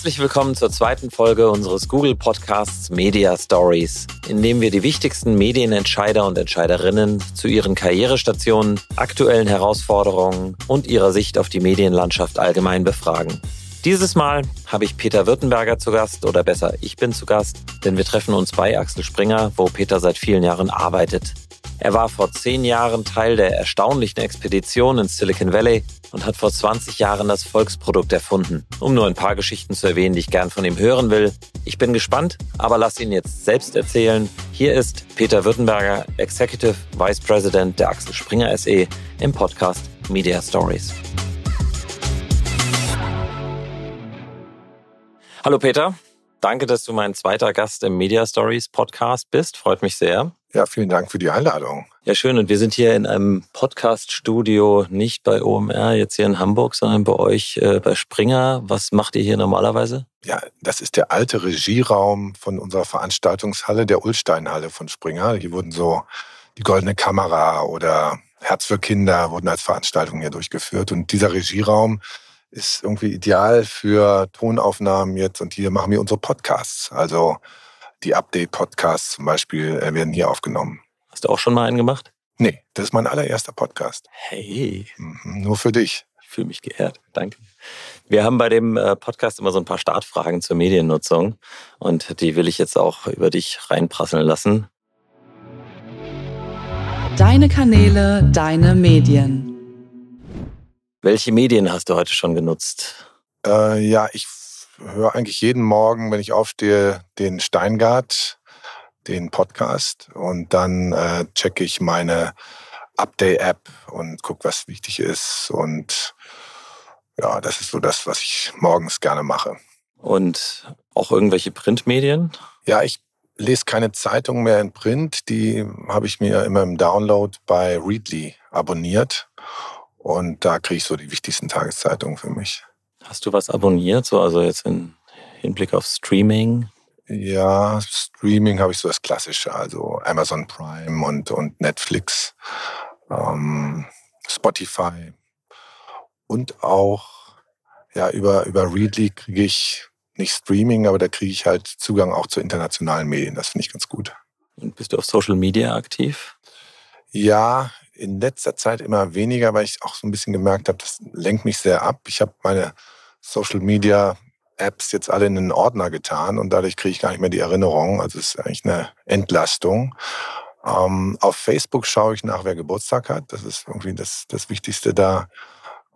Herzlich willkommen zur zweiten Folge unseres Google Podcasts Media Stories, in dem wir die wichtigsten Medienentscheider und Entscheiderinnen zu ihren Karrierestationen, aktuellen Herausforderungen und ihrer Sicht auf die Medienlandschaft allgemein befragen. Dieses Mal habe ich Peter Württemberger zu Gast oder besser, ich bin zu Gast, denn wir treffen uns bei Axel Springer, wo Peter seit vielen Jahren arbeitet. Er war vor zehn Jahren Teil der erstaunlichen Expedition ins Silicon Valley und hat vor 20 Jahren das Volksprodukt erfunden. Um nur ein paar Geschichten zu erwähnen, die ich gern von ihm hören will. Ich bin gespannt, aber lass ihn jetzt selbst erzählen. Hier ist Peter Württemberger, Executive Vice President der Axel Springer SE im Podcast Media Stories. Hallo Peter, danke, dass du mein zweiter Gast im Media Stories Podcast bist. Freut mich sehr. Ja, vielen Dank für die Einladung. Ja, schön. Und wir sind hier in einem Podcast-Studio, nicht bei OMR, jetzt hier in Hamburg, sondern bei euch äh, bei Springer. Was macht ihr hier normalerweise? Ja, das ist der alte Regieraum von unserer Veranstaltungshalle, der Ulsteinhalle von Springer. Hier wurden so die Goldene Kamera oder Herz für Kinder wurden als Veranstaltungen hier durchgeführt. Und dieser Regieraum ist irgendwie ideal für Tonaufnahmen jetzt. Und hier machen wir unsere Podcasts. Also die Update-Podcasts zum Beispiel äh, werden hier aufgenommen. Hast du auch schon mal einen gemacht? Nee, das ist mein allererster Podcast. Hey. Mhm, nur für dich. Ich fühle mich geehrt. Danke. Wir haben bei dem äh, Podcast immer so ein paar Startfragen zur Mediennutzung und die will ich jetzt auch über dich reinprasseln lassen. Deine Kanäle, deine Medien. Welche Medien hast du heute schon genutzt? Äh, ja, ich höre eigentlich jeden Morgen, wenn ich aufstehe, den Steingart, den Podcast. Und dann äh, checke ich meine Update-App und gucke, was wichtig ist. Und ja, das ist so das, was ich morgens gerne mache. Und auch irgendwelche Printmedien? Ja, ich lese keine Zeitung mehr in Print. Die habe ich mir immer im Download bei Readly abonniert. Und da kriege ich so die wichtigsten Tageszeitungen für mich. Hast du was abonniert, so also jetzt im Hinblick auf Streaming? Ja, Streaming habe ich so das Klassische, also Amazon Prime und, und Netflix, ähm, Spotify und auch ja über, über Readly kriege ich nicht Streaming, aber da kriege ich halt Zugang auch zu internationalen Medien. Das finde ich ganz gut. Und bist du auf Social Media aktiv? Ja, in letzter Zeit immer weniger, weil ich auch so ein bisschen gemerkt habe, das lenkt mich sehr ab. Ich habe meine Social Media Apps jetzt alle in einen Ordner getan und dadurch kriege ich gar nicht mehr die Erinnerung. Also es ist eigentlich eine Entlastung. Ähm, auf Facebook schaue ich nach, wer Geburtstag hat. Das ist irgendwie das, das Wichtigste da.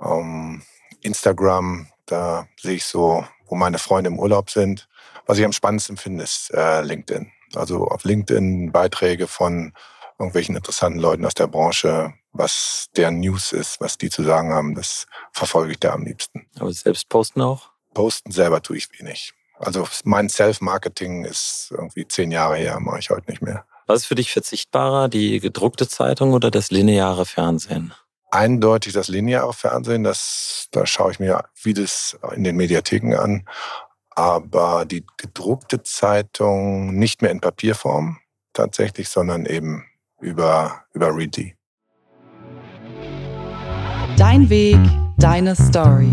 Ähm, Instagram, da sehe ich so, wo meine Freunde im Urlaub sind. Was ich am spannendsten finde, ist äh, LinkedIn. Also auf LinkedIn Beiträge von irgendwelchen interessanten Leuten aus der Branche, was deren News ist, was die zu sagen haben, das verfolge ich da am liebsten. Aber selbst posten auch? Posten selber tue ich wenig. Also mein Self-Marketing ist irgendwie zehn Jahre her, mache ich heute nicht mehr. Was ist für dich verzichtbarer, die gedruckte Zeitung oder das lineare Fernsehen? Eindeutig das lineare Fernsehen, das, da schaue ich mir vieles in den Mediatheken an. Aber die gedruckte Zeitung nicht mehr in Papierform tatsächlich, sondern eben über, über Readly. Dein Weg, deine Story.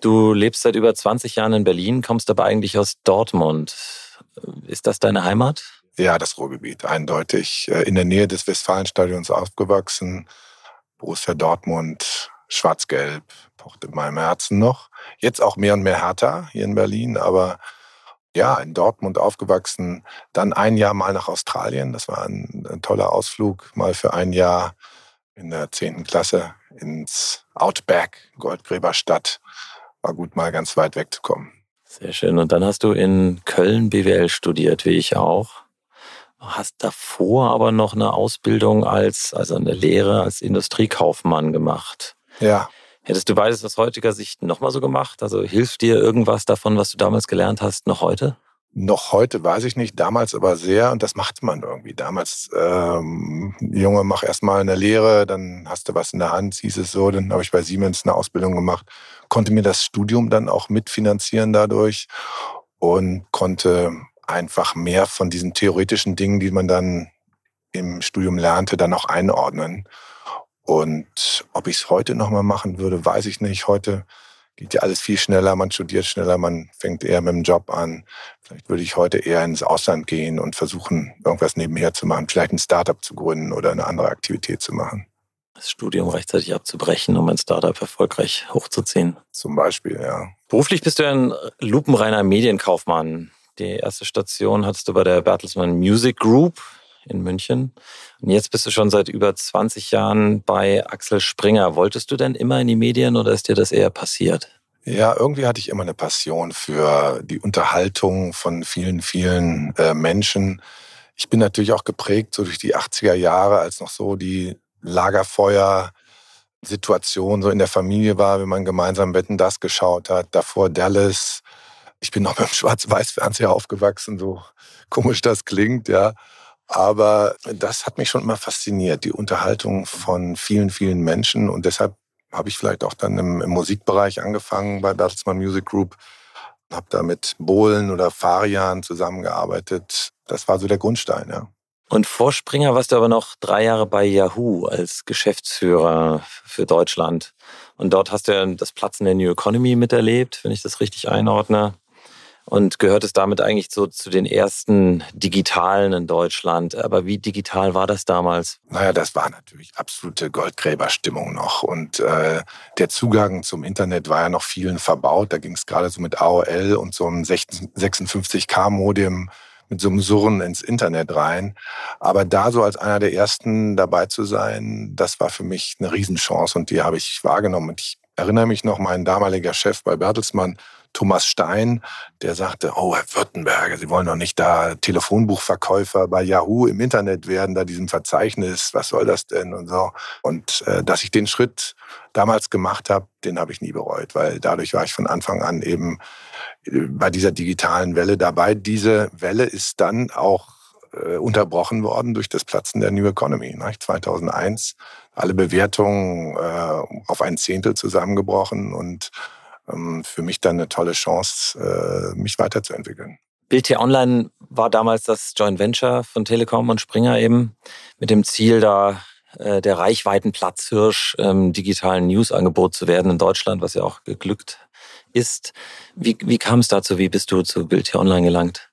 Du lebst seit über 20 Jahren in Berlin, kommst aber eigentlich aus Dortmund. Ist das deine Heimat? Ja, das Ruhrgebiet, eindeutig. Äh, in der Nähe des Westfalenstadions aufgewachsen. Borussia Dortmund, schwarz-gelb, pocht in meinem Herzen noch. Jetzt auch mehr und mehr Hertha hier in Berlin, aber ja, in Dortmund aufgewachsen. Dann ein Jahr mal nach Australien. Das war ein, ein toller Ausflug, mal für ein Jahr in der zehnten Klasse ins Outback, Goldgräberstadt. War gut, mal ganz weit wegzukommen. Sehr schön. Und dann hast du in Köln BWL studiert, wie ich auch. Hast davor aber noch eine Ausbildung als, also eine Lehre als Industriekaufmann gemacht. Ja. Hättest du beides aus heutiger Sicht nochmal so gemacht? Also hilft dir irgendwas davon, was du damals gelernt hast, noch heute? Noch heute weiß ich nicht, damals aber sehr und das macht man irgendwie. Damals, ähm, Junge, mach erstmal eine Lehre, dann hast du was in der Hand, hieß es so. Dann habe ich bei Siemens eine Ausbildung gemacht, konnte mir das Studium dann auch mitfinanzieren dadurch und konnte einfach mehr von diesen theoretischen Dingen, die man dann im Studium lernte, dann auch einordnen. Und ob ich es heute nochmal machen würde, weiß ich nicht. Heute geht ja alles viel schneller, man studiert schneller, man fängt eher mit dem Job an. Vielleicht würde ich heute eher ins Ausland gehen und versuchen, irgendwas nebenher zu machen, vielleicht ein Startup zu gründen oder eine andere Aktivität zu machen. Das Studium rechtzeitig abzubrechen, um ein Startup erfolgreich hochzuziehen. Zum Beispiel, ja. Beruflich bist du ein lupenreiner Medienkaufmann. Die erste Station hattest du bei der Bertelsmann Music Group in München. Und jetzt bist du schon seit über 20 Jahren bei Axel Springer. Wolltest du denn immer in die Medien oder ist dir das eher passiert? Ja, irgendwie hatte ich immer eine Passion für die Unterhaltung von vielen, vielen äh, Menschen. Ich bin natürlich auch geprägt so durch die 80er Jahre, als noch so die Lagerfeuer-Situation so in der Familie war, wenn man gemeinsam Wetten das geschaut hat. Davor Dallas. Ich bin noch mit dem Schwarz-Weiß-Fernseher aufgewachsen, so komisch das klingt, ja. Aber das hat mich schon immer fasziniert, die Unterhaltung von vielen, vielen Menschen. Und deshalb habe ich vielleicht auch dann im, im Musikbereich angefangen bei Bertelsmann Music Group. Habe da mit Bohlen oder Farian zusammengearbeitet. Das war so der Grundstein, ja. Und vor Springer warst du aber noch drei Jahre bei Yahoo als Geschäftsführer für Deutschland. Und dort hast du ja das Platzen der New Economy miterlebt, wenn ich das richtig einordne und gehört es damit eigentlich so zu den ersten Digitalen in Deutschland. Aber wie digital war das damals? Naja, das war natürlich absolute Goldgräberstimmung noch. Und äh, der Zugang zum Internet war ja noch vielen verbaut. Da ging es gerade so mit AOL und so einem 56K-Modem mit so einem Surren ins Internet rein. Aber da so als einer der ersten dabei zu sein, das war für mich eine Riesenchance und die habe ich wahrgenommen. Und ich erinnere mich noch, mein damaliger Chef bei Bertelsmann, Thomas Stein, der sagte, oh, Herr Württemberger, Sie wollen doch nicht da Telefonbuchverkäufer bei Yahoo im Internet werden, da diesem Verzeichnis, was soll das denn und so. Und äh, dass ich den Schritt damals gemacht habe, den habe ich nie bereut, weil dadurch war ich von Anfang an eben äh, bei dieser digitalen Welle dabei. Diese Welle ist dann auch äh, unterbrochen worden durch das Platzen der New Economy. Ne? 2001 alle Bewertungen äh, auf ein Zehntel zusammengebrochen und für mich dann eine tolle Chance, äh, mich weiterzuentwickeln. Bild hier Online war damals das Joint Venture von Telekom und Springer eben mit dem Ziel, da äh, der Reichweitenplatzhirsch im digitalen Newsangebot zu werden in Deutschland, was ja auch geglückt ist. Wie, wie kam es dazu? Wie bist du zu Bild hier Online gelangt?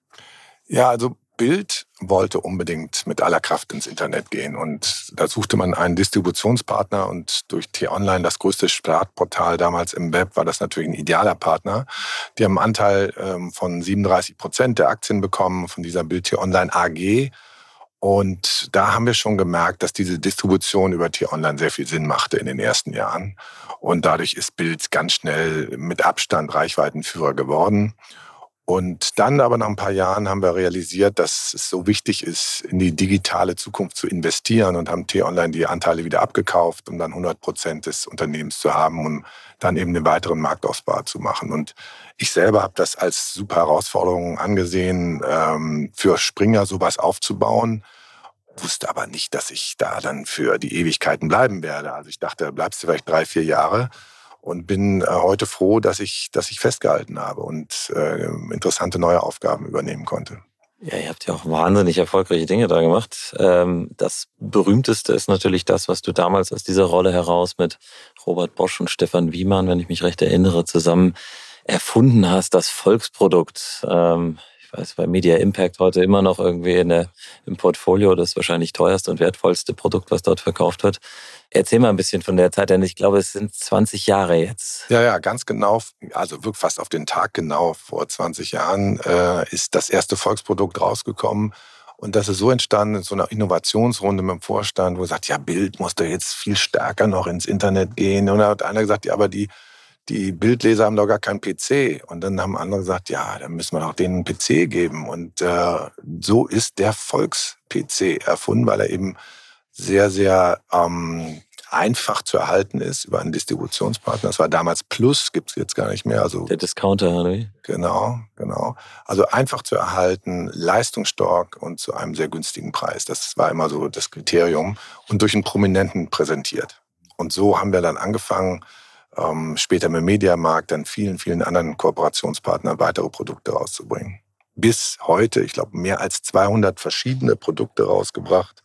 Ja, also Bild wollte unbedingt mit aller Kraft ins Internet gehen. Und da suchte man einen Distributionspartner und durch T-Online, das größte Startportal damals im Web, war das natürlich ein idealer Partner. Die haben einen Anteil ähm, von 37 Prozent der Aktien bekommen von dieser Bild T-Online AG. Und da haben wir schon gemerkt, dass diese Distribution über T-Online sehr viel Sinn machte in den ersten Jahren. Und dadurch ist Bild ganz schnell mit Abstand Reichweitenführer geworden. Und dann aber nach ein paar Jahren haben wir realisiert, dass es so wichtig ist, in die digitale Zukunft zu investieren und haben T-Online die Anteile wieder abgekauft, um dann 100 Prozent des Unternehmens zu haben, um dann eben den weiteren Marktausbau zu machen. Und ich selber habe das als super Herausforderung angesehen, ähm, für Springer sowas aufzubauen wusste aber nicht, dass ich da dann für die Ewigkeiten bleiben werde. Also ich dachte, bleibst du vielleicht drei, vier Jahre und bin äh, heute froh, dass ich, dass ich festgehalten habe und äh, interessante neue Aufgaben übernehmen konnte. Ja, ihr habt ja auch wahnsinnig erfolgreiche Dinge da gemacht. Ähm, das berühmteste ist natürlich das, was du damals aus dieser Rolle heraus mit Robert Bosch und Stefan Wiemann, wenn ich mich recht erinnere, zusammen erfunden hast, das Volksprodukt. Ähm, ich weiß, bei Media Impact heute immer noch irgendwie in der, im Portfolio das wahrscheinlich teuerste und wertvollste Produkt, was dort verkauft wird. Erzähl mal ein bisschen von der Zeit, denn ich glaube, es sind 20 Jahre jetzt. Ja, ja, ganz genau. Also wirklich fast auf den Tag genau vor 20 Jahren äh, ist das erste Volksprodukt rausgekommen. Und das ist so entstanden in so einer Innovationsrunde mit dem Vorstand, wo sagt, ja, Bild muss da jetzt viel stärker noch ins Internet gehen. Und da hat einer gesagt, ja, aber die, die Bildleser haben doch gar keinen PC. Und dann haben andere gesagt, ja, dann müssen wir doch denen einen PC geben. Und äh, so ist der Volks-PC erfunden, weil er eben sehr, sehr ähm, einfach zu erhalten ist über einen Distributionspartner. Das war damals Plus, gibt's jetzt gar nicht mehr. Also der Discounter, oder? Genau, genau. Also einfach zu erhalten, leistungsstark und zu einem sehr günstigen Preis. Das war immer so das Kriterium und durch einen Prominenten präsentiert. Und so haben wir dann angefangen, ähm, später mit Mediamarkt, dann vielen, vielen anderen Kooperationspartnern weitere Produkte rauszubringen. Bis heute, ich glaube, mehr als 200 verschiedene Produkte rausgebracht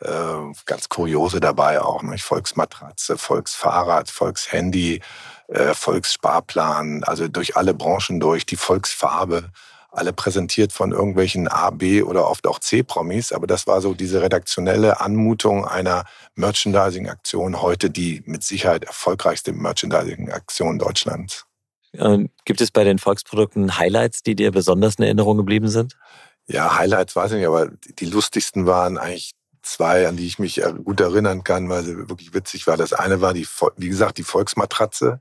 äh, ganz kuriose dabei auch, nicht? Volksmatratze, Volksfahrrad, Volkshandy, äh, Volkssparplan, also durch alle Branchen durch, die Volksfarbe, alle präsentiert von irgendwelchen A, B oder oft auch C-Promis. Aber das war so diese redaktionelle Anmutung einer Merchandising-Aktion heute, die mit Sicherheit erfolgreichste Merchandising-Aktion Deutschlands. Ähm, gibt es bei den Volksprodukten Highlights, die dir besonders in Erinnerung geblieben sind? Ja, Highlights weiß ich nicht, aber die lustigsten waren eigentlich zwei, an die ich mich gut erinnern kann, weil sie wirklich witzig war. Das eine war die, wie gesagt, die Volksmatratze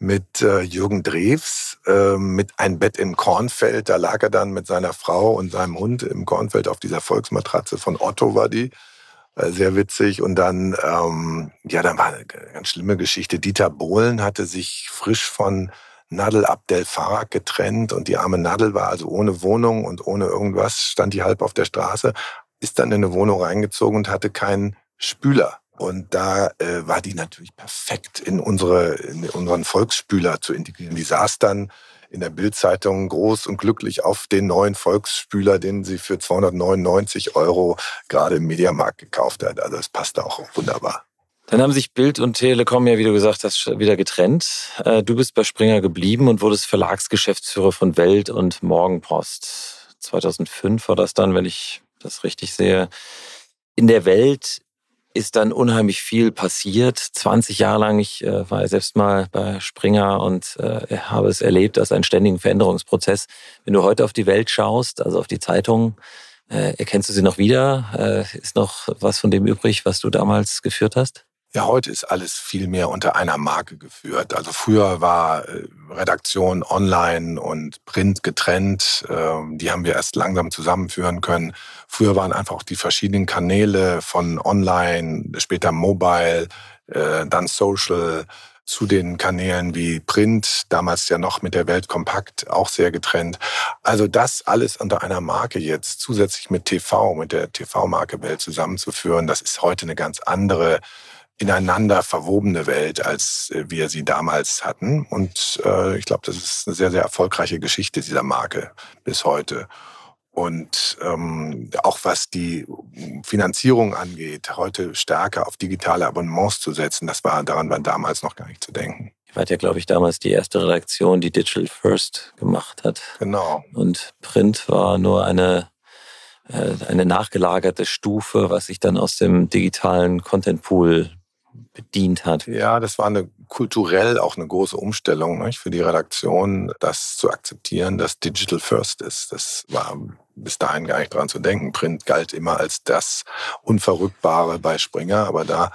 mit äh, Jürgen Drews, äh, mit ein Bett im Kornfeld. Da lag er dann mit seiner Frau und seinem Hund im Kornfeld auf dieser Volksmatratze von Otto war die. Äh, sehr witzig. Und dann, ähm, ja, dann war eine ganz schlimme Geschichte. Dieter Bohlen hatte sich frisch von Nadel Abdel Farag getrennt und die arme Nadel war also ohne Wohnung und ohne irgendwas, stand die halb auf der Straße, ist dann in eine Wohnung reingezogen und hatte keinen Spüler. Und da äh, war die natürlich perfekt in, unsere, in unseren Volksspüler zu integrieren. Die saß dann in der Bildzeitung groß und glücklich auf den neuen Volksspüler, den sie für 299 Euro gerade im Mediamarkt gekauft hat. Also es passte auch wunderbar. Dann haben sich Bild und Telekom ja, wie du gesagt hast, wieder getrennt. Äh, du bist bei Springer geblieben und wurdest Verlagsgeschäftsführer von Welt und Morgenpost. 2005 war das dann, wenn ich das richtig sehe. In der Welt ist dann unheimlich viel passiert. 20 Jahre lang, ich äh, war ja selbst mal bei Springer und äh, habe es erlebt als einen ständigen Veränderungsprozess. Wenn du heute auf die Welt schaust, also auf die Zeitung, äh, erkennst du sie noch wieder? Äh, ist noch was von dem übrig, was du damals geführt hast? Ja, heute ist alles viel mehr unter einer Marke geführt. Also früher war äh, Redaktion online und Print getrennt. Ähm, die haben wir erst langsam zusammenführen können. Früher waren einfach auch die verschiedenen Kanäle von online, später mobile, äh, dann social zu den Kanälen wie Print, damals ja noch mit der Welt kompakt, auch sehr getrennt. Also das alles unter einer Marke jetzt zusätzlich mit TV, mit der TV-Marke Welt zusammenzuführen, das ist heute eine ganz andere ineinander verwobene Welt, als äh, wir sie damals hatten. Und äh, ich glaube, das ist eine sehr, sehr erfolgreiche Geschichte dieser Marke bis heute. Und ähm, auch was die Finanzierung angeht, heute stärker auf digitale Abonnements zu setzen, das war daran war damals noch gar nicht zu denken. Ihr wart ja, glaube ich, damals die erste Redaktion, die Digital First gemacht hat. Genau. Und Print war nur eine, äh, eine nachgelagerte Stufe, was sich dann aus dem digitalen Content Pool bedient hat. Ja, das war eine kulturell auch eine große Umstellung nicht, für die Redaktion, das zu akzeptieren, dass Digital First ist. Das war bis dahin gar nicht dran zu denken. Print galt immer als das Unverrückbare bei Springer, aber da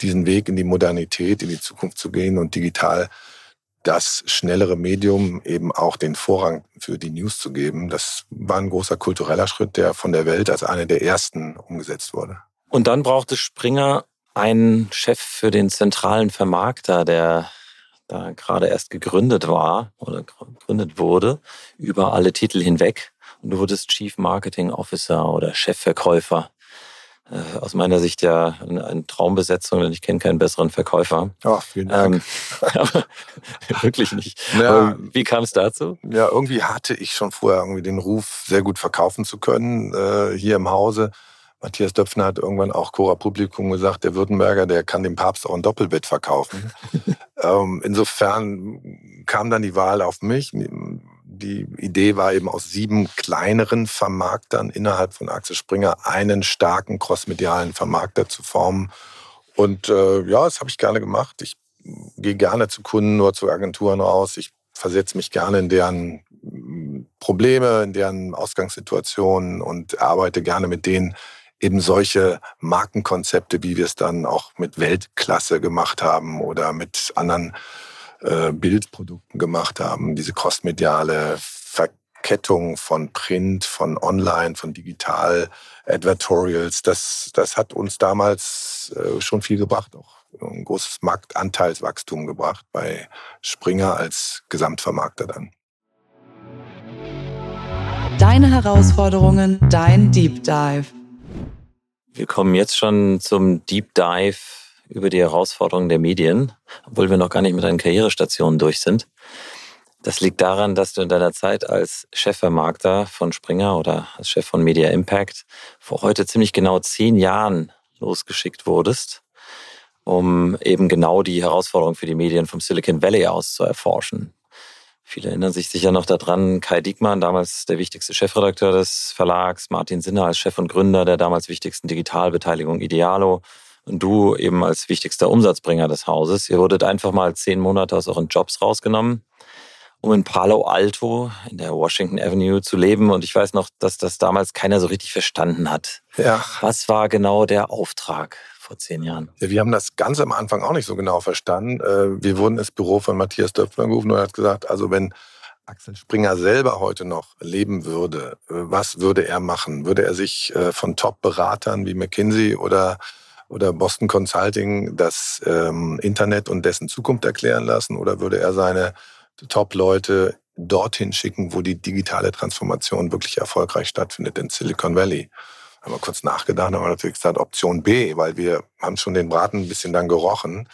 diesen Weg in die Modernität, in die Zukunft zu gehen und digital das schnellere Medium eben auch den Vorrang für die News zu geben, das war ein großer kultureller Schritt, der von der Welt als einer der ersten umgesetzt wurde. Und dann brauchte Springer einen Chef für den zentralen Vermarkter, der da gerade erst gegründet war oder gegründet wurde, über alle Titel hinweg. Und du wurdest Chief Marketing Officer oder Chefverkäufer. Äh, aus meiner Sicht ja eine Traumbesetzung, denn ich kenne keinen besseren Verkäufer. Ach, vielen Dank. Ähm, wirklich nicht. Ja, wie kam es dazu? Ja, irgendwie hatte ich schon vorher irgendwie den Ruf, sehr gut verkaufen zu können äh, hier im Hause. Matthias Döpfner hat irgendwann auch Cora Publikum gesagt, der Württemberger, der kann dem Papst auch ein Doppelbett verkaufen. ähm, insofern kam dann die Wahl auf mich. Die Idee war eben aus sieben kleineren Vermarktern innerhalb von Axel Springer einen starken crossmedialen Vermarkter zu formen. Und äh, ja, das habe ich gerne gemacht. Ich gehe gerne zu Kunden nur zu Agenturen raus. Ich versetze mich gerne in deren Probleme, in deren Ausgangssituationen und arbeite gerne mit denen eben solche Markenkonzepte, wie wir es dann auch mit Weltklasse gemacht haben oder mit anderen äh, Bildprodukten gemacht haben, diese crossmediale Verkettung von Print, von Online, von Digital, Advertorials, das, das hat uns damals äh, schon viel gebracht, auch ein großes Marktanteilswachstum gebracht bei Springer als Gesamtvermarkter dann. Deine Herausforderungen, dein Deep Dive. Wir kommen jetzt schon zum Deep Dive über die Herausforderungen der Medien, obwohl wir noch gar nicht mit deinen Karrierestationen durch sind. Das liegt daran, dass du in deiner Zeit als Chefvermarkter von Springer oder als Chef von Media Impact vor heute ziemlich genau zehn Jahren losgeschickt wurdest um eben genau die Herausforderung für die Medien vom Silicon Valley aus zu erforschen. Viele erinnern sich sicher noch daran, Kai Diekmann, damals der wichtigste Chefredakteur des Verlags, Martin Sinner als Chef und Gründer der damals wichtigsten Digitalbeteiligung Idealo und du eben als wichtigster Umsatzbringer des Hauses. Ihr wurdet einfach mal zehn Monate aus euren Jobs rausgenommen, um in Palo Alto in der Washington Avenue zu leben. Und ich weiß noch, dass das damals keiner so richtig verstanden hat. Ja. Was war genau der Auftrag? Vor zehn Jahren? Ja, wir haben das ganz am Anfang auch nicht so genau verstanden. Äh, wir wurden ins Büro von Matthias Döpfner gerufen und er hat gesagt, also wenn Axel Springer selber heute noch leben würde, äh, was würde er machen? Würde er sich äh, von Top-Beratern wie McKinsey oder oder Boston Consulting das ähm, Internet und dessen Zukunft erklären lassen oder würde er seine Top-Leute dorthin schicken, wo die digitale Transformation wirklich erfolgreich stattfindet, in Silicon Valley? Haben wir kurz nachgedacht, haben wir natürlich gesagt, Option B, weil wir haben schon den Braten ein bisschen dann gerochen.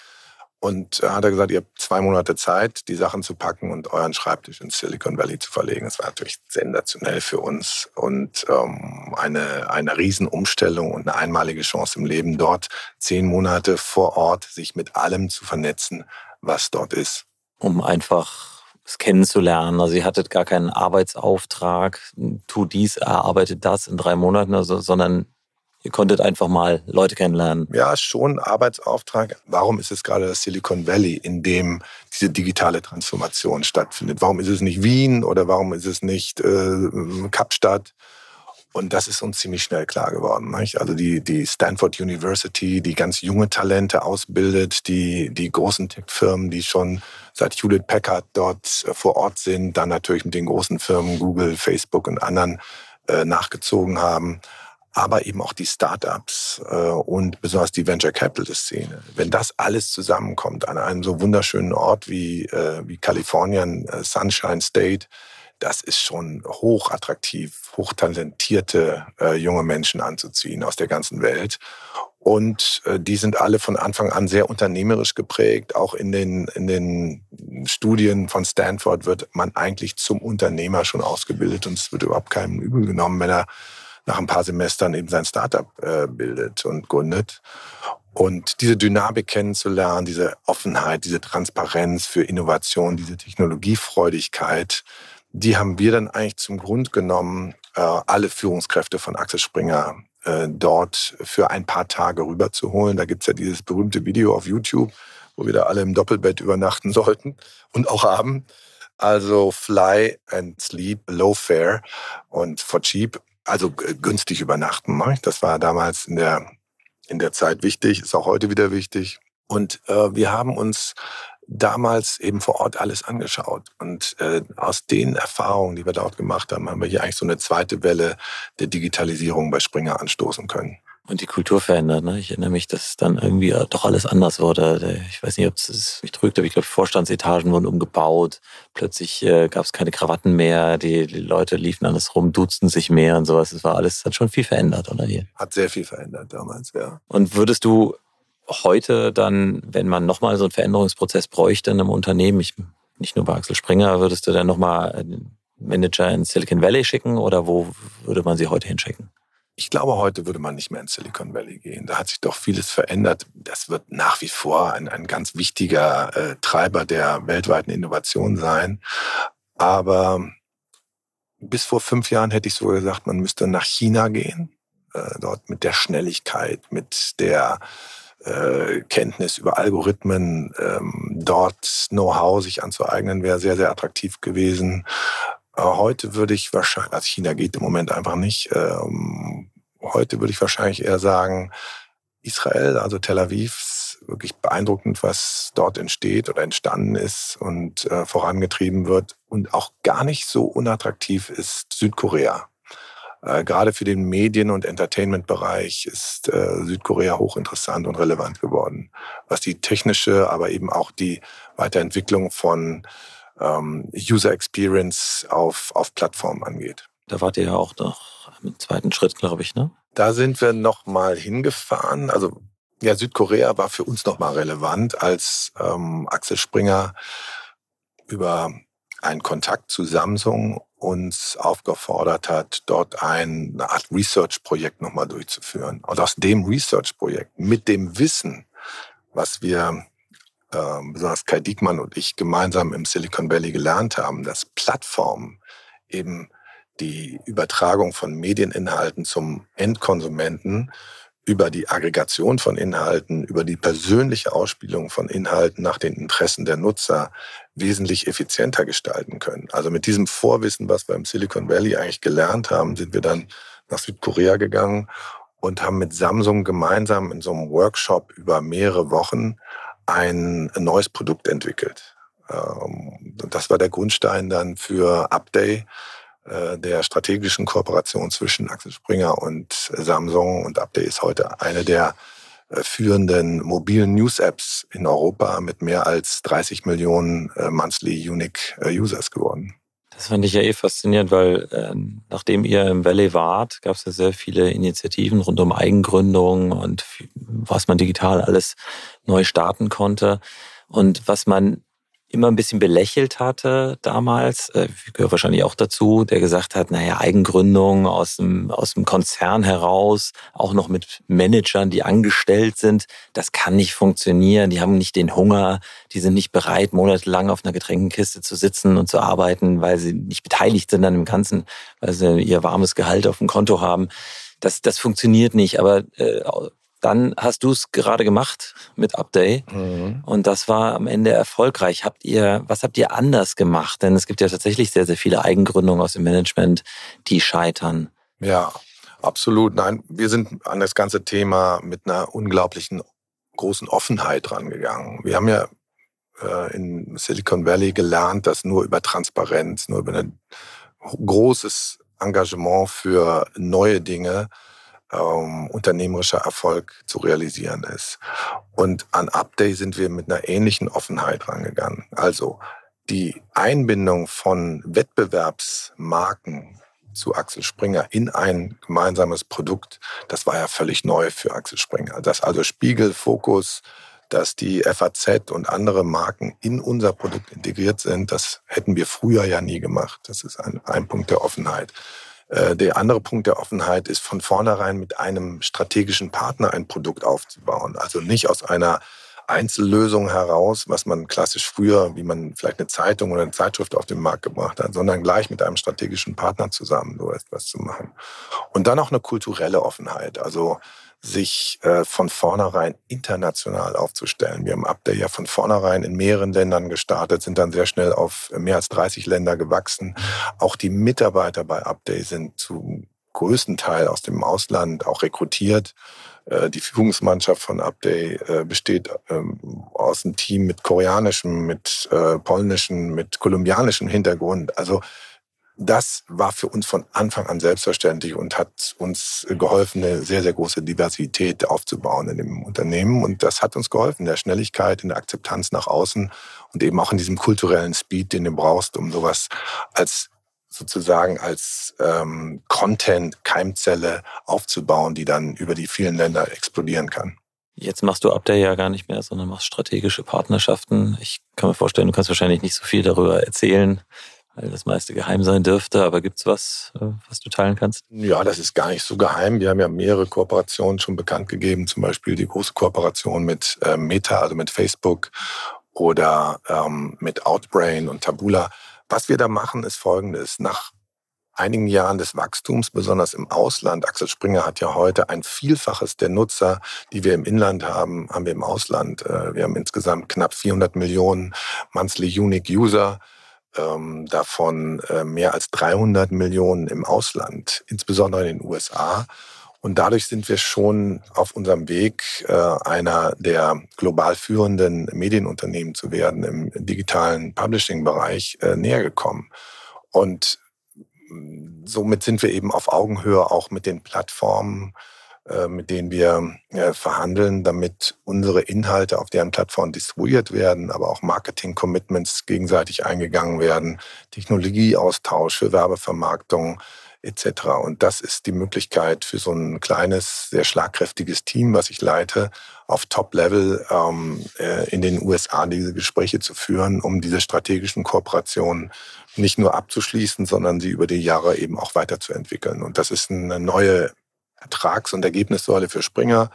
Und da hat er gesagt, ihr habt zwei Monate Zeit, die Sachen zu packen und euren Schreibtisch in Silicon Valley zu verlegen. Das war natürlich sensationell für uns und ähm, eine, eine Riesenumstellung und eine einmalige Chance im Leben, dort zehn Monate vor Ort sich mit allem zu vernetzen, was dort ist. Um einfach es kennenzulernen. Also ihr hattet gar keinen Arbeitsauftrag, tu dies, erarbeitet das in drei Monaten, also, sondern ihr konntet einfach mal Leute kennenlernen. Ja, schon Arbeitsauftrag. Warum ist es gerade das Silicon Valley, in dem diese digitale Transformation stattfindet? Warum ist es nicht Wien oder warum ist es nicht äh, Kapstadt? Und das ist uns ziemlich schnell klar geworden. Nicht? Also die, die Stanford University, die ganz junge Talente ausbildet, die, die großen Tech-Firmen, die schon seit Hewlett Packard dort äh, vor Ort sind, dann natürlich mit den großen Firmen Google, Facebook und anderen äh, nachgezogen haben, aber eben auch die Startups äh, und besonders die Venture Capital Szene. Wenn das alles zusammenkommt an einem so wunderschönen Ort wie, äh, wie Kalifornien, äh, Sunshine State, das ist schon hochattraktiv, hochtalentierte äh, junge Menschen anzuziehen aus der ganzen Welt. Und äh, die sind alle von Anfang an sehr unternehmerisch geprägt. Auch in den, in den Studien von Stanford wird man eigentlich zum Unternehmer schon ausgebildet und es wird überhaupt keinem übel genommen, wenn er nach ein paar Semestern eben sein Startup äh, bildet und gründet. Und diese Dynamik kennenzulernen, diese Offenheit, diese Transparenz für Innovation, diese Technologiefreudigkeit, die haben wir dann eigentlich zum Grund genommen, äh, alle Führungskräfte von Axel Springer äh, dort für ein paar Tage rüberzuholen. Da gibt's ja dieses berühmte Video auf YouTube, wo wir da alle im Doppelbett übernachten sollten und auch haben. Also Fly and Sleep Low Fare und for cheap, also günstig übernachten. Ne? Das war damals in der, in der Zeit wichtig, ist auch heute wieder wichtig. Und äh, wir haben uns damals eben vor Ort alles angeschaut. Und äh, aus den Erfahrungen, die wir dort gemacht haben, haben wir hier eigentlich so eine zweite Welle der Digitalisierung bei Springer anstoßen können. Und die Kultur verändert. Ne? Ich erinnere mich, dass dann irgendwie äh, doch alles anders wurde. Ich weiß nicht, ob es mich trügt, aber ich glaube, Vorstandsetagen wurden umgebaut. Plötzlich äh, gab es keine Krawatten mehr. Die, die Leute liefen alles rum, dutzten sich mehr und sowas. Es war alles, hat schon viel verändert, oder hier? Hat sehr viel verändert damals, ja. Und würdest du heute dann, wenn man nochmal so einen Veränderungsprozess bräuchte in einem Unternehmen, ich, nicht nur bei Axel Springer, würdest du dann nochmal Manager in Silicon Valley schicken oder wo würde man sie heute hinschicken? Ich glaube, heute würde man nicht mehr in Silicon Valley gehen. Da hat sich doch vieles verändert. Das wird nach wie vor ein, ein ganz wichtiger äh, Treiber der weltweiten Innovation sein. Aber bis vor fünf Jahren hätte ich sogar gesagt, man müsste nach China gehen. Äh, dort mit der Schnelligkeit, mit der äh, Kenntnis über Algorithmen, ähm, dort Know-how sich anzueignen, wäre sehr, sehr attraktiv gewesen. Äh, heute würde ich wahrscheinlich, also China geht im Moment einfach nicht, ähm, heute würde ich wahrscheinlich eher sagen, Israel, also Tel Aviv, wirklich beeindruckend, was dort entsteht oder entstanden ist und äh, vorangetrieben wird. Und auch gar nicht so unattraktiv ist Südkorea. Äh, gerade für den Medien- und Entertainment-Bereich ist äh, Südkorea hochinteressant und relevant geworden, was die technische, aber eben auch die Weiterentwicklung von ähm, User Experience auf, auf Plattformen angeht. Da wart ihr ja auch noch im zweiten Schritt, glaube ich, ne? Da sind wir noch mal hingefahren. Also ja, Südkorea war für uns noch mal relevant, als ähm, Axel Springer über einen Kontakt zu Samsung uns aufgefordert hat, dort eine Art Research-Projekt nochmal durchzuführen. Und aus dem Research-Projekt mit dem Wissen was wir äh, besonders Kai Diekmann und ich gemeinsam im Silicon Valley gelernt haben, dass Plattformen eben die Übertragung von Medieninhalten zum Endkonsumenten über die Aggregation von Inhalten, über die persönliche Ausspielung von Inhalten nach den Interessen der Nutzer wesentlich effizienter gestalten können. Also mit diesem Vorwissen, was wir im Silicon Valley eigentlich gelernt haben, sind wir dann nach Südkorea gegangen und haben mit Samsung gemeinsam in so einem Workshop über mehrere Wochen ein neues Produkt entwickelt. Ähm, das war der Grundstein dann für Update, der strategischen Kooperation zwischen Axel Springer und Samsung. Und Update ist heute eine der äh, führenden mobilen News-Apps in Europa mit mehr als 30 Millionen äh, monthly unique Users geworden. Das fand ich ja eh faszinierend, weil äh, nachdem ihr im Valley wart, gab es ja sehr viele Initiativen rund um Eigengründung und was man digital alles neu starten konnte. Und was man immer ein bisschen belächelt hatte damals, äh, ich gehöre wahrscheinlich auch dazu, der gesagt hat, naja, Eigengründung aus dem, aus dem Konzern heraus, auch noch mit Managern, die angestellt sind, das kann nicht funktionieren. Die haben nicht den Hunger, die sind nicht bereit, monatelang auf einer Getränkenkiste zu sitzen und zu arbeiten, weil sie nicht beteiligt sind an dem Ganzen, weil sie ihr warmes Gehalt auf dem Konto haben. Das, das funktioniert nicht. Aber äh, dann hast du es gerade gemacht mit Update mhm. und das war am Ende erfolgreich. Habt ihr, was habt ihr anders gemacht? Denn es gibt ja tatsächlich sehr, sehr viele Eigengründungen aus dem Management, die scheitern. Ja, absolut. Nein, wir sind an das ganze Thema mit einer unglaublichen großen Offenheit rangegangen. Wir haben ja äh, in Silicon Valley gelernt, dass nur über Transparenz, nur über ein großes Engagement für neue Dinge ähm, unternehmerischer Erfolg zu realisieren ist. Und an Update sind wir mit einer ähnlichen Offenheit rangegangen. Also die Einbindung von Wettbewerbsmarken zu Axel Springer in ein gemeinsames Produkt, das war ja völlig neu für Axel Springer. Dass also Spiegel, Fokus, dass die FAZ und andere Marken in unser Produkt integriert sind, das hätten wir früher ja nie gemacht. Das ist ein, ein Punkt der Offenheit. Äh, der andere Punkt der Offenheit ist von vornherein mit einem strategischen Partner ein Produkt aufzubauen. Also nicht aus einer Einzellösung heraus, was man klassisch früher, wie man vielleicht eine Zeitung oder eine Zeitschrift auf den Markt gebracht hat, sondern gleich mit einem strategischen Partner zusammen so etwas zu machen. Und dann auch eine kulturelle Offenheit. Also sich äh, von vornherein international aufzustellen. Wir haben Update ja von vornherein in mehreren Ländern gestartet, sind dann sehr schnell auf mehr als 30 Länder gewachsen. Auch die Mitarbeiter bei Update sind zum größten Teil aus dem Ausland auch rekrutiert. Äh, die Führungsmannschaft von Update äh, besteht ähm, aus einem Team mit koreanischem, mit äh, polnischem, mit kolumbianischem Hintergrund. Also das war für uns von Anfang an selbstverständlich und hat uns geholfen, eine sehr, sehr große Diversität aufzubauen in dem Unternehmen. Und das hat uns geholfen, in der Schnelligkeit, in der Akzeptanz nach außen und eben auch in diesem kulturellen Speed, den du brauchst, um sowas als sozusagen als ähm, Content-Keimzelle aufzubauen, die dann über die vielen Länder explodieren kann. Jetzt machst du Update ja gar nicht mehr, sondern machst strategische Partnerschaften. Ich kann mir vorstellen, du kannst wahrscheinlich nicht so viel darüber erzählen weil das meiste geheim sein dürfte. Aber gibt's was, äh, was du teilen kannst? Ja, das ist gar nicht so geheim. Wir haben ja mehrere Kooperationen schon bekannt gegeben, zum Beispiel die große Kooperation mit äh, Meta, also mit Facebook oder ähm, mit Outbrain und Tabula. Was wir da machen, ist folgendes. Nach einigen Jahren des Wachstums, besonders im Ausland, Axel Springer hat ja heute ein Vielfaches der Nutzer, die wir im Inland haben, haben wir im Ausland. Äh, wir haben insgesamt knapp 400 Millionen Monthly Unique User ähm, davon äh, mehr als 300 Millionen im Ausland, insbesondere in den USA. Und dadurch sind wir schon auf unserem Weg, äh, einer der global führenden Medienunternehmen zu werden im digitalen Publishing-Bereich äh, näher gekommen. Und mm, somit sind wir eben auf Augenhöhe auch mit den Plattformen mit denen wir äh, verhandeln, damit unsere Inhalte auf deren Plattform distribuiert werden, aber auch Marketing-Commitments gegenseitig eingegangen werden, Technologieaustausch für Werbevermarktung etc. Und das ist die Möglichkeit für so ein kleines, sehr schlagkräftiges Team, was ich leite, auf Top-Level ähm, äh, in den USA diese Gespräche zu führen, um diese strategischen Kooperationen nicht nur abzuschließen, sondern sie über die Jahre eben auch weiterzuentwickeln. Und das ist eine neue Ertrags- und Ergebnissäule für Springer.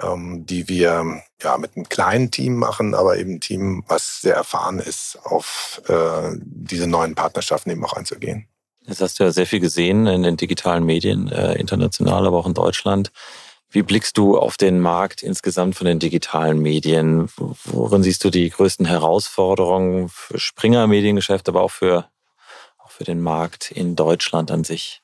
ähm, die wir ja mit einem kleinen Team machen, aber eben ein Team, was sehr erfahren ist, auf äh, diese neuen Partnerschaften eben auch einzugehen. Jetzt hast du ja sehr viel gesehen in den digitalen Medien, äh, international, aber auch in Deutschland. Wie blickst du auf den Markt insgesamt von den digitalen Medien? Worin siehst du die größten Herausforderungen für Springer Mediengeschäft, aber auch für, auch für den Markt in Deutschland an sich?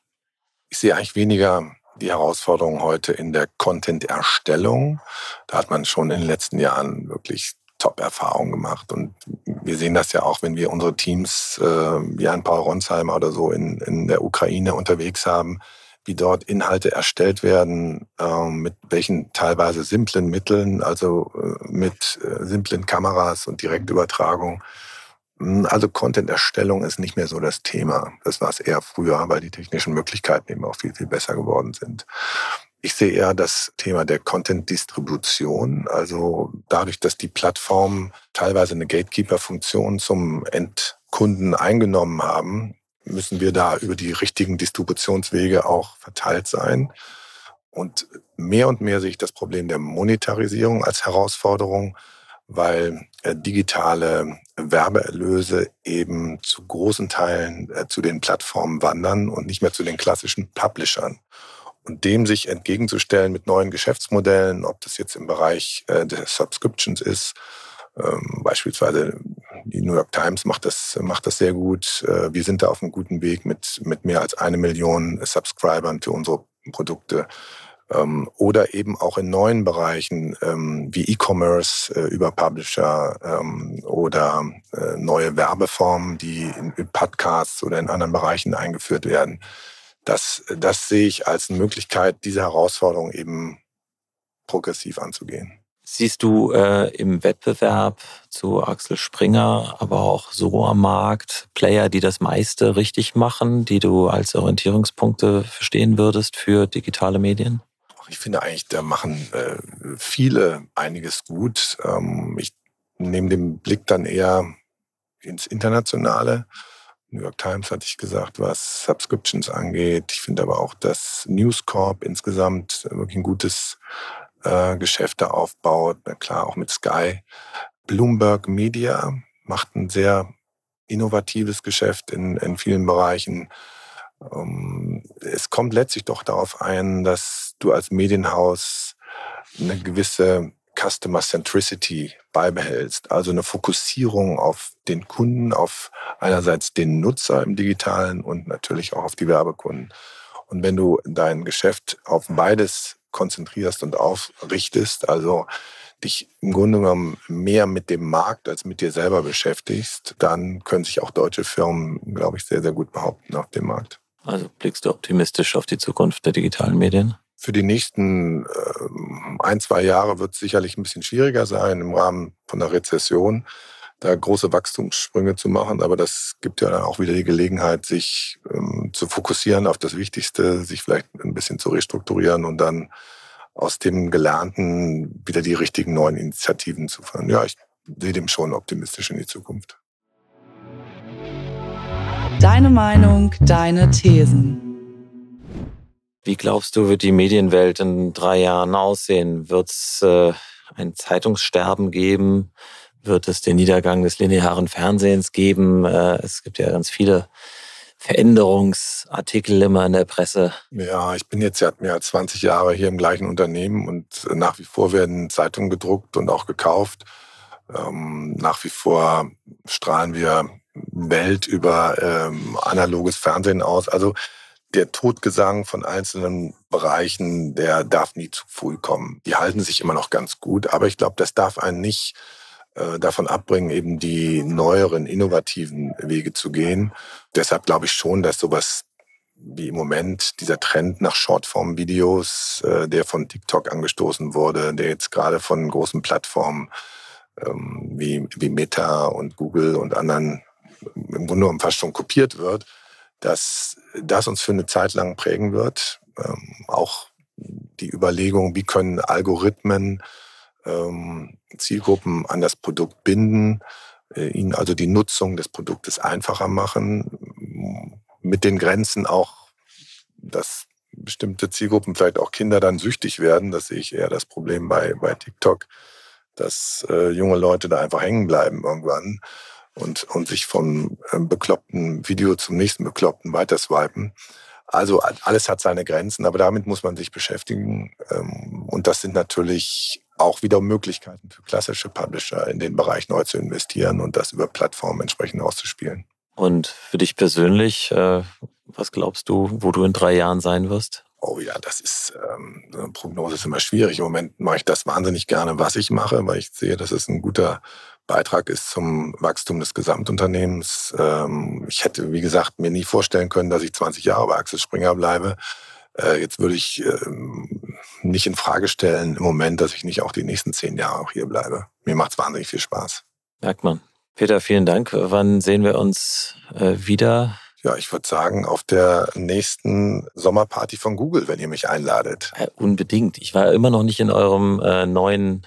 Ich sehe eigentlich weniger die Herausforderung heute in der Content-Erstellung. Da hat man schon in den letzten Jahren wirklich Top-Erfahrungen gemacht. Und wir sehen das ja auch, wenn wir unsere Teams äh, wie ein Paul Ronsheimer oder so in, in der Ukraine unterwegs haben, wie dort Inhalte erstellt werden, äh, mit welchen teilweise simplen Mitteln, also äh, mit äh, simplen Kameras und Direktübertragung. Hm, also Content-Erstellung ist nicht mehr so das Thema. Das war es eher früher, weil die technischen Möglichkeiten eben auch viel, viel besser geworden sind. Ich sehe eher das Thema der Content-Distribution. Also dadurch, dass die Plattformen teilweise eine Gatekeeper-Funktion zum Endkunden eingenommen haben, müssen wir da über die richtigen Distributionswege auch verteilt sein. Und mehr und mehr sehe ich das Problem der Monetarisierung als Herausforderung weil äh, digitale Werbeerlöse eben zu großen Teilen äh, zu den Plattformen wandern und nicht mehr zu den klassischen Publishern. Und dem sich entgegenzustellen mit neuen Geschäftsmodellen, ob das jetzt im Bereich äh, der Subscriptions ist, ähm, beispielsweise die New York Times macht das, macht das sehr gut. wir sind da auf einem guten Weg mit, mit mehr als eine Million Subscribern für unsere Produkte. Ähm, oder eben auch in neuen Bereichen ähm, wie E-Commerce äh, über Publisher ähm, oder äh, neue Werbeformen, die in, in Podcasts oder in anderen Bereichen eingeführt werden. Das, das sehe ich als eine Möglichkeit, diese Herausforderung eben progressiv anzugehen. Siehst du äh, im Wettbewerb zu Axel Springer, aber auch so am Markt Player, die das meiste richtig machen, die du als Orientierungspunkte verstehen würdest für digitale Medien? Ich finde eigentlich, da machen äh, viele einiges gut. Ähm, ich nehme den Blick dann eher ins Internationale. New York Times hatte ich gesagt, was Subscriptions angeht. Ich finde aber auch, dass News Corp insgesamt wirklich ein gutes äh, Geschäft da aufbaut. Na klar, auch mit Sky. Bloomberg Media macht ein sehr innovatives Geschäft in, in vielen Bereichen. Ähm, es kommt letztlich doch darauf ein, dass du als Medienhaus eine gewisse Customer Centricity beibehältst, also eine Fokussierung auf den Kunden, auf einerseits den Nutzer im digitalen und natürlich auch auf die Werbekunden. Und wenn du dein Geschäft auf beides konzentrierst und aufrichtest, also dich im Grunde genommen mehr mit dem Markt als mit dir selber beschäftigst, dann können sich auch deutsche Firmen, glaube ich, sehr, sehr gut behaupten auf dem Markt. Also blickst du optimistisch auf die Zukunft der digitalen Medien? Für die nächsten äh, ein, zwei Jahre wird es sicherlich ein bisschen schwieriger sein im Rahmen von der Rezession, da große Wachstumssprünge zu machen. Aber das gibt ja dann auch wieder die Gelegenheit, sich ähm, zu fokussieren auf das Wichtigste, sich vielleicht ein bisschen zu restrukturieren und dann aus dem Gelernten wieder die richtigen neuen Initiativen zu fahren. Ja, ich sehe dem schon optimistisch in die Zukunft. Deine Meinung, deine Thesen. Wie glaubst du, wird die Medienwelt in drei Jahren aussehen? Wird es äh, ein Zeitungssterben geben? Wird es den Niedergang des linearen Fernsehens geben? Äh, es gibt ja ganz viele Veränderungsartikel immer in der Presse. Ja, ich bin jetzt ja mehr als 20 Jahre hier im gleichen Unternehmen und nach wie vor werden Zeitungen gedruckt und auch gekauft. Ähm, nach wie vor strahlen wir Welt über ähm, analoges Fernsehen aus. Also der Todgesang von einzelnen Bereichen, der darf nie zu früh kommen. Die halten sich immer noch ganz gut, aber ich glaube, das darf einen nicht äh, davon abbringen, eben die neueren, innovativen Wege zu gehen. Deshalb glaube ich schon, dass sowas wie im Moment dieser Trend nach Shortform-Videos, äh, der von TikTok angestoßen wurde, der jetzt gerade von großen Plattformen ähm, wie, wie Meta und Google und anderen im Grunde genommen fast schon kopiert wird, dass das uns für eine Zeit lang prägen wird. Ähm, auch die Überlegung, wie können Algorithmen ähm, Zielgruppen an das Produkt binden, äh, ihnen also die Nutzung des Produktes einfacher machen, mit den Grenzen auch, dass bestimmte Zielgruppen, vielleicht auch Kinder, dann süchtig werden. Das sehe ich eher das Problem bei, bei TikTok, dass äh, junge Leute da einfach hängen bleiben irgendwann und, und sich vom äh, bekloppten Video zum nächsten bekloppten weiterswipen. Also alles hat seine Grenzen, aber damit muss man sich beschäftigen. Ähm, und das sind natürlich auch wieder Möglichkeiten für klassische Publisher in den Bereich neu zu investieren und das über Plattformen entsprechend auszuspielen. Und für dich persönlich, äh, was glaubst du, wo du in drei Jahren sein wirst? Oh ja, das ist, ähm, eine Prognose ist immer schwierig. Im Moment mache ich das wahnsinnig gerne, was ich mache, weil ich sehe, dass es ein guter Beitrag ist zum Wachstum des Gesamtunternehmens. Ähm, ich hätte, wie gesagt, mir nie vorstellen können, dass ich 20 Jahre bei Axel Springer bleibe. Äh, jetzt würde ich ähm, nicht in Frage stellen im Moment, dass ich nicht auch die nächsten zehn Jahre auch hier bleibe. Mir macht es wahnsinnig viel Spaß. Merkt man. Peter, vielen Dank. Wann sehen wir uns äh, wieder? Ja, ich würde sagen, auf der nächsten Sommerparty von Google, wenn ihr mich einladet. Äh, unbedingt. Ich war immer noch nicht in eurem äh, neuen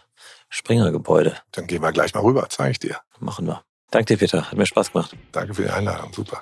Springer-Gebäude. Dann gehen wir gleich mal rüber, zeige ich dir. Machen wir. Danke dir, Peter. Hat mir Spaß gemacht. Danke für die Einladung. Super.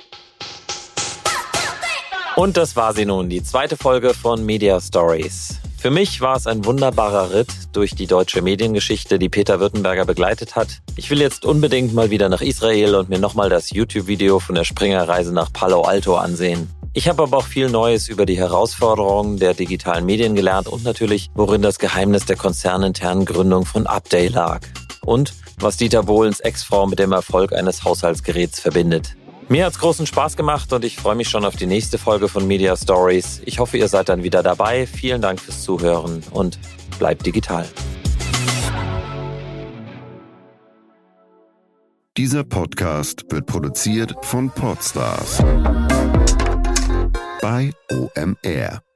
Und das war sie nun, die zweite Folge von Media Stories. Für mich war es ein wunderbarer Ritt durch die deutsche Mediengeschichte, die Peter Württemberger begleitet hat. Ich will jetzt unbedingt mal wieder nach Israel und mir nochmal das YouTube-Video von der Springerreise nach Palo Alto ansehen. Ich habe aber auch viel Neues über die Herausforderungen der digitalen Medien gelernt und natürlich, worin das Geheimnis der konzerninternen Gründung von Upday lag. Und was Dieter Bohlens Ex-Frau mit dem Erfolg eines Haushaltsgeräts verbindet. Mir hat's großen Spaß gemacht und ich freue mich schon auf die nächste Folge von Media Stories. Ich hoffe, ihr seid dann wieder dabei. Vielen Dank fürs Zuhören und bleibt digital. Dieser Podcast wird produziert von Podstars bei OMR.